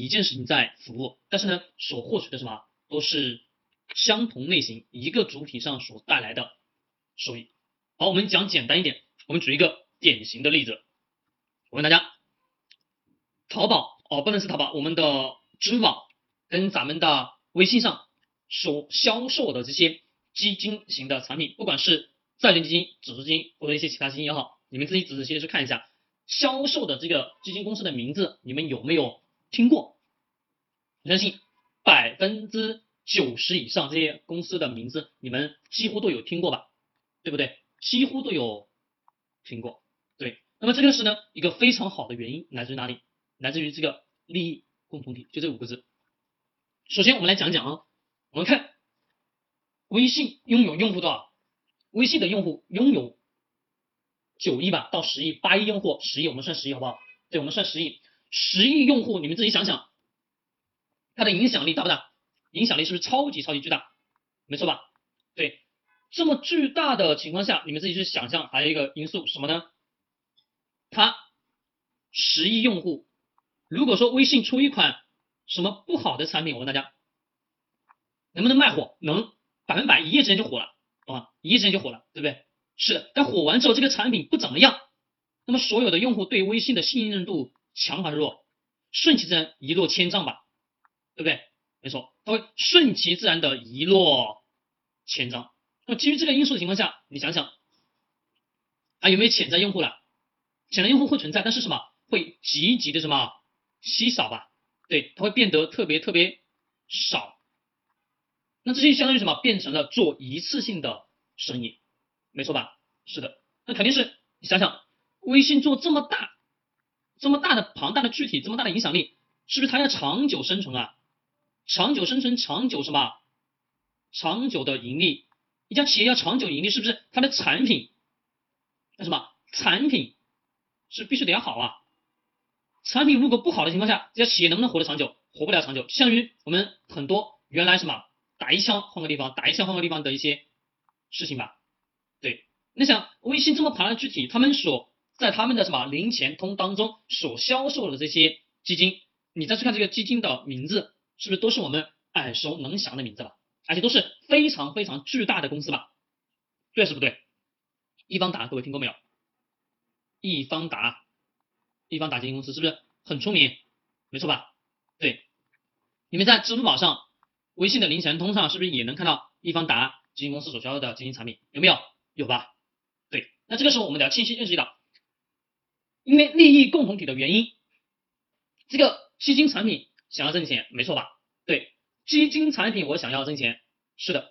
一件事情在服务，但是呢，所获取的什么都是相同类型一个主体上所带来的收益。好，我们讲简单一点，我们举一个典型的例子，我问大家，淘宝哦，不能是淘宝，我们的支付宝跟咱们的微信上所销售的这些基金型的产品，不管是债券基金、指数基金或者一些其他基金也好，你们自己仔仔细细去看一下。销售的这个基金公司的名字，你们有没有听过？我相信百分之九十以上这些公司的名字，你们几乎都有听过吧？对不对？几乎都有听过。对，那么这个是呢一个非常好的原因，来自于哪里？来自于这个利益共同体，就这五个字。首先我们来讲讲啊，我们看微信拥有用户多少？微信的用户拥有。九亿吧，到十亿，八亿用户，十亿，我们算十亿好不好？对，我们算十亿，十亿用户，你们自己想想，它的影响力大不大？影响力是不是超级超级巨大？没错吧？对，这么巨大的情况下，你们自己去想象，还有一个因素什么呢？它十亿用户，如果说微信出一款什么不好的产品，我问大家，能不能卖火？能，百分百，一夜之间就火了，啊？一夜之间就火了，对不对？是的，但火完之后这个产品不怎么样，那么所有的用户对微信的信任度强还是弱？顺其自然一落千丈吧，对不对？没错，它会顺其自然的一落千丈。那么基于这个因素的情况下，你想想，还有没有潜在用户了？潜在用户会存在，但是什么？会极极的什么稀少吧？对，它会变得特别特别少。那这些相当于什么？变成了做一次性的生意。没错吧？是的，那肯定是你想想，微信做这么大、这么大的庞大的具体、这么大的影响力，是不是它要长久生存啊？长久生存、长久什么？长久的盈利，一家企业要长久盈利，是不是它的产品那什么？产品是必须得要好啊。产品如果不好的情况下，这家企业能不能活得长久？活不了长久。相当于我们很多原来什么打一枪换个地方，打一枪换个地方的一些事情吧。对你想微信这么庞大的具体，他们所在他们的什么零钱通当中所销售的这些基金，你再去看这个基金的名字，是不是都是我们耳熟能详的名字吧？而且都是非常非常巨大的公司吧？对是不对？易方达，各位听过没有？易方达，易方达基金公司是不是很出名？没错吧？对，你们在支付宝上、微信的零钱通上，是不是也能看到易方达基金公司所销售的基金产品？有没有？有吧？对那这个时候我们得要清晰认识到，因为利益共同体的原因，这个基金产品想要挣钱，没错吧？对，基金产品我想要挣钱，是的。